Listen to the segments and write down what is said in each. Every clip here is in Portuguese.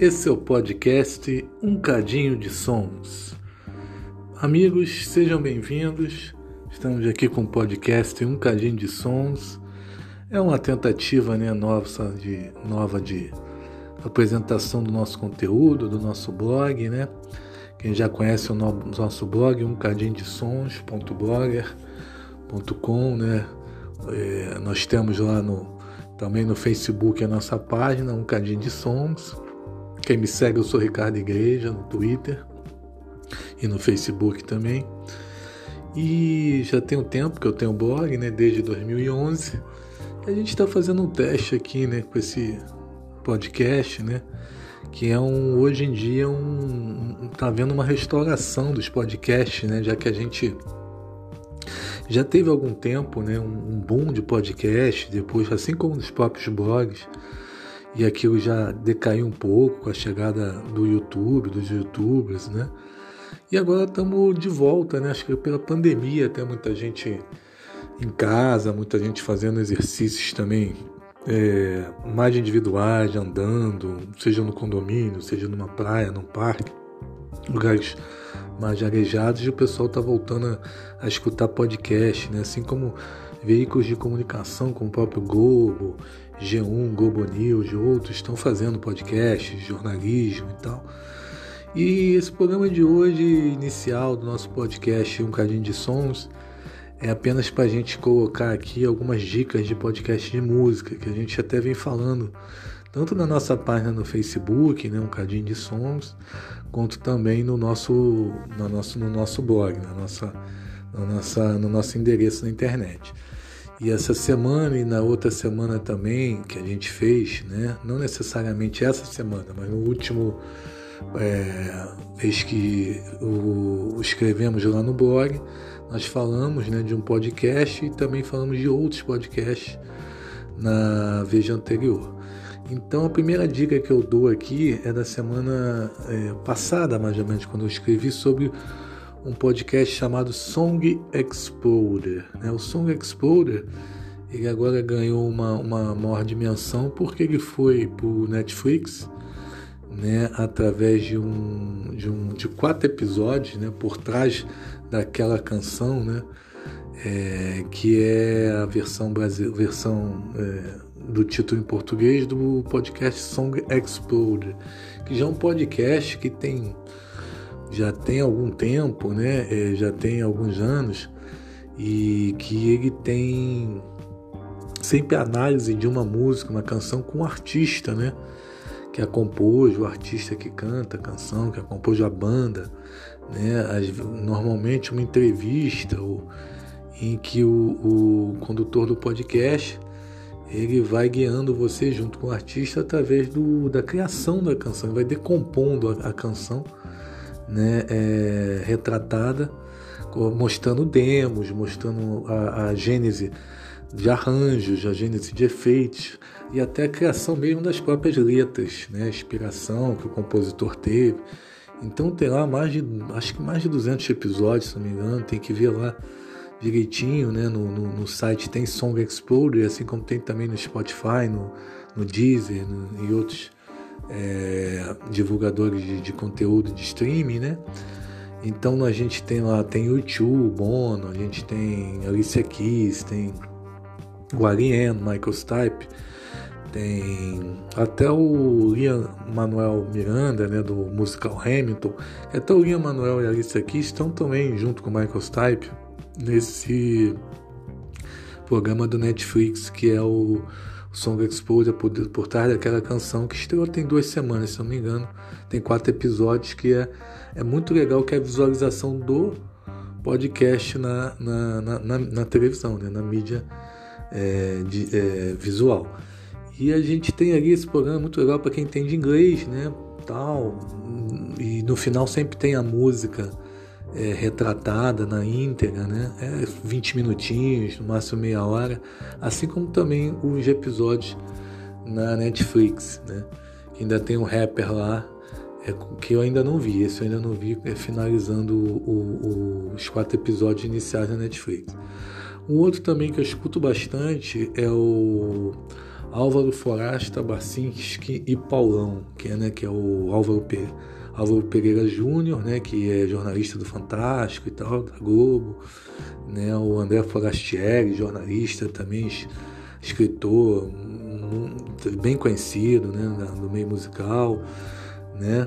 Esse é o podcast Um Cadinho de Sons. Amigos, sejam bem-vindos. Estamos aqui com o podcast Um Cadinho de Sons. É uma tentativa né, nova, de, nova de apresentação do nosso conteúdo, do nosso blog, né? Quem já conhece o nosso blog, um de né? É, nós temos lá no, também no Facebook a nossa página, um cadinho de sons. Quem me segue, eu sou Ricardo Igreja no Twitter e no Facebook também. E já tem um tempo que eu tenho blog, né? Desde 2011. E a gente está fazendo um teste aqui, né? Com esse podcast, né? Que é um hoje em dia um tá havendo uma restauração dos podcasts, né? Já que a gente já teve algum tempo, né? Um, boom de podcast, depois assim como nos próprios blogs e aquilo já decaiu um pouco com a chegada do YouTube, dos youtubers, né? E agora estamos de volta, né? Acho que pela pandemia tem muita gente em casa, muita gente fazendo exercícios também é, mais individuais, andando, seja no condomínio, seja numa praia, num parque, lugares mais arejados, e o pessoal está voltando a, a, escutar podcast, né? Assim como veículos de comunicação, como o próprio Globo, G1, Globo News e outros estão fazendo podcasts, jornalismo e tal. E esse programa de hoje, inicial do nosso podcast Um Cadinho de Sons, é apenas para a gente colocar aqui algumas dicas de podcast de música, que a gente até vem falando, tanto na nossa página no Facebook, né, Um Cadinho de Sons, quanto também no nosso, no nosso, no nosso blog, na nossa, na nossa, no nosso endereço na internet. E essa semana e na outra semana também que a gente fez, né? Não necessariamente essa semana, mas no último é, vez que o, escrevemos lá no blog, nós falamos né, de um podcast e também falamos de outros podcasts na vez anterior. Então a primeira dica que eu dou aqui é da semana é, passada, mais ou menos, quando eu escrevi sobre um podcast chamado Song Exploder. Né? O Song Exploder ele agora ganhou uma, uma maior dimensão porque ele foi para o Netflix né, através de um, de um de quatro episódios né, por trás daquela canção né, é, que é a versão, Brasil, versão é, do título em português do podcast Song Exploder que já é um podcast que tem já tem algum tempo, né? É, já tem alguns anos e que ele tem sempre análise de uma música, uma canção com um artista, né? Que a compôs, o artista que canta a canção, que a compôs a banda, né? As, normalmente uma entrevista ou, em que o, o condutor do podcast ele vai guiando você junto com o artista através do, da criação da canção, vai decompondo a, a canção né, é, retratada, mostrando demos, mostrando a, a gênese de arranjos, a gênese de efeitos e até a criação mesmo das próprias letras, né, a inspiração que o compositor teve. Então tem lá mais de, acho que mais de 200 episódios, se não me engano, tem que ver lá direitinho, né, no, no, no site tem Song Explorer, assim como tem também no Spotify, no, no Deezer no, e outros é, divulgadores de, de, conteúdo de streaming, né? Então a gente tem lá, tem YouTube, Bono, a gente tem Alicia Keys, tem o Alien, Michael Stipe, tem até o Liam Manuel Miranda, né, do musical Hamilton, até o Liam Manuel e a Alicia Keys estão também junto com o Michael Stipe nesse programa do Netflix que é o o Song Exposure por, por trás daquela canção que estreou tem duas semanas, se não me engano. Tem quatro episódios que é, é muito legal que é a visualização do podcast na, na, na, na, na televisão, né? na mídia é, de, é, visual. E a gente tem ali esse programa muito legal para quem entende inglês, né? Tal. E no final sempre tem a música é, retratada na íntegra, né? É 20 minutinhos, no máximo meia hora, assim como também os episódios na Netflix, né? Ainda tem um rapper lá é, que eu ainda não vi, esse eu ainda não vi, é, finalizando o, o, os quatro episódios iniciais na Netflix. Um outro também que eu escuto bastante é o Álvaro Forasta, Barcinski e Paulão, que é, né, que é o Álvaro, Pe Álvaro Pereira Júnior, né, que é jornalista do Fantástico e tal, da Globo, né, o André Forastieri, jornalista também, escritor, bem conhecido né, no meio musical, né?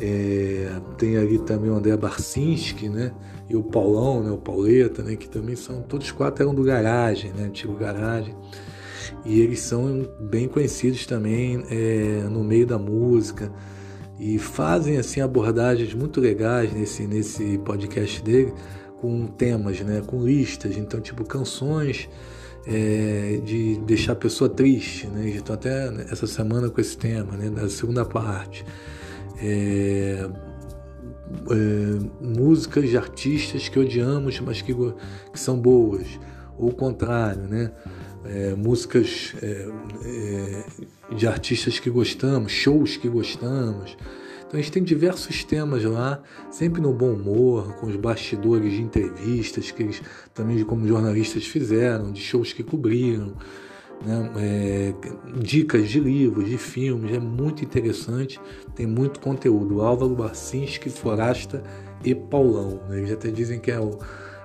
É, tem ali também o André Barcinski, né? E o Paulão, né? O Pauleta, né? Que também são, todos quatro eram do Garagem, né? Antigo Garagem. E eles são bem conhecidos também é, no meio da música e fazem assim abordagens muito legais nesse nesse podcast dele com temas, né? Com listas, então tipo canções é, de deixar a pessoa triste, né? Estou até essa semana com esse tema, né? Da segunda parte. É, é, músicas de artistas que odiamos, mas que, que são boas, ou o contrário, né? É, músicas é, é, de artistas que gostamos, shows que gostamos, então a gente tem diversos temas lá, sempre no bom humor, com os bastidores de entrevistas que eles também como jornalistas fizeram, de shows que cobriram, né? é, dicas de livros, de filmes, é muito interessante, tem muito conteúdo. Álvaro Barcinski, Forasta e Paulão. Né? Eles até dizem que é o,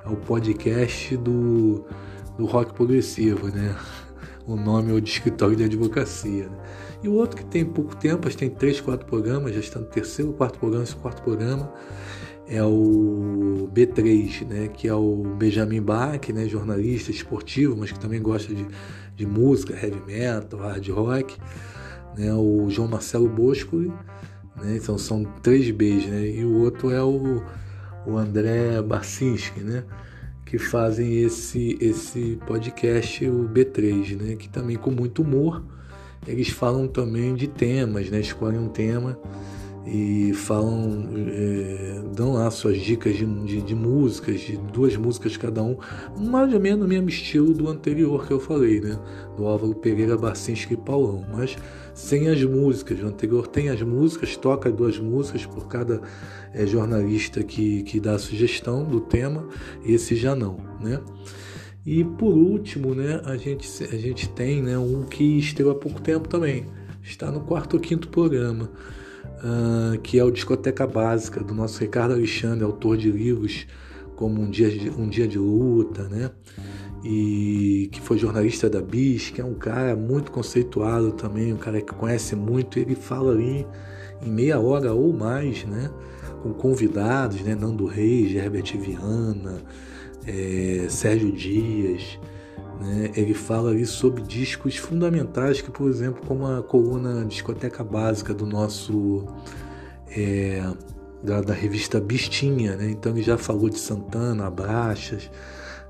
é o podcast do, do rock progressivo, né? O nome é o de escritório de advocacia. Né? E o outro que tem pouco tempo, acho que tem três, quatro programas, já está no terceiro, quarto programa, esse quarto programa, é o B3, né, que é o Benjamin Bach, né, jornalista esportivo, mas que também gosta de, de música, heavy metal, hard rock, né, o João Marcelo Bosco, né, então são três Bs, né, e o outro é o, o André Barcinski, né, que fazem esse, esse podcast, o B3, né, que também com muito humor, eles falam também de temas, né? Escolhem um tema e falam, é, dão lá suas dicas de, de, de, músicas, de duas músicas cada um, mais ou menos no mesmo estilo do anterior que eu falei, né? Do Álvaro Pereira, Bacinski e Paulão, mas sem as músicas. O anterior tem as músicas, toca duas músicas por cada é, jornalista que, que dá a sugestão do tema, esse já não, né? E por último, né, a gente, a gente tem né, um que estreou há pouco tempo também. Está no quarto ou quinto programa, uh, que é o Discoteca Básica, do nosso Ricardo Alexandre, autor de livros como Um Dia de, um Dia de Luta, né? E que foi jornalista da BIS, que é um cara muito conceituado também, um cara que conhece muito. Ele fala ali em meia hora ou mais, né? Com convidados, né? Nando Reis, Herbert Viana, é, Sérgio Dias, né? ele fala ali sobre discos fundamentais, que por exemplo, como a coluna discoteca básica do nosso é, da, da, revista Bistinha, né? então ele já falou de Santana, Abraxas,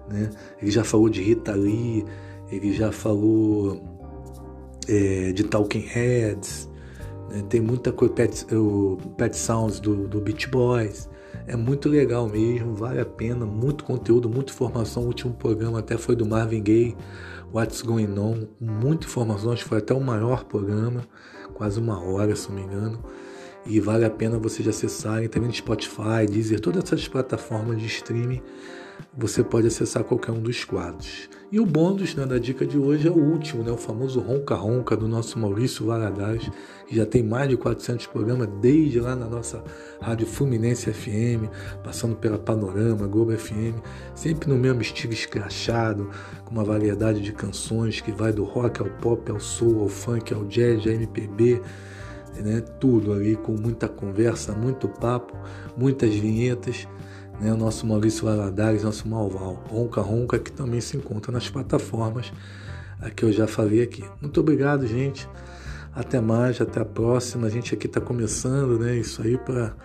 né? ele já falou de Rita Lee, ele já falou é, de Talking Heads, né? tem muita coisa, Pet, o Pet Sounds do, do Beach Boys, é muito legal mesmo, vale a pena, muito conteúdo, muita informação. O último programa até foi do Marvin Gaye, What's Going On, muita informação, acho que foi até o maior programa, quase uma hora, se não me engano. E vale a pena vocês acessarem também no Spotify, Deezer, todas essas plataformas de streaming você pode acessar qualquer um dos quadros. E o bônus né, da dica de hoje é o último, né, o famoso Ronca Ronca do nosso Maurício Valadares, que já tem mais de 400 programas desde lá na nossa Rádio Fluminense FM, passando pela Panorama, Globo FM, sempre no mesmo estilo escrachado, com uma variedade de canções que vai do rock ao pop, ao soul, ao funk, ao jazz, ao MPB, né, tudo ali com muita conversa, muito papo, muitas vinhetas né, o nosso Maurício Valadares, nosso Malval, Ronca Ronca, que também se encontra nas plataformas que eu já falei aqui. Muito obrigado, gente. Até mais, até a próxima. A gente aqui está começando, né? Isso aí para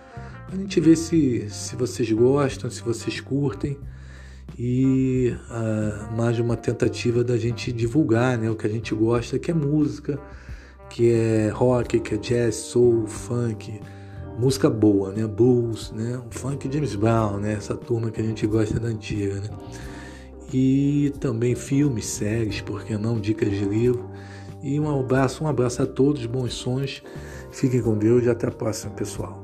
a gente ver se, se vocês gostam, se vocês curtem e uh, mais uma tentativa da gente divulgar, né? O que a gente gosta, que é música, que é rock, que é jazz, soul, funk música boa, né? Blues, né? O funk James Brown, né? Essa turma que a gente gosta da antiga, né? E também filmes, séries, porque não, dicas de livro. E um abraço, um abraço a todos, bons sonhos. Fiquem com Deus e até a próxima, pessoal.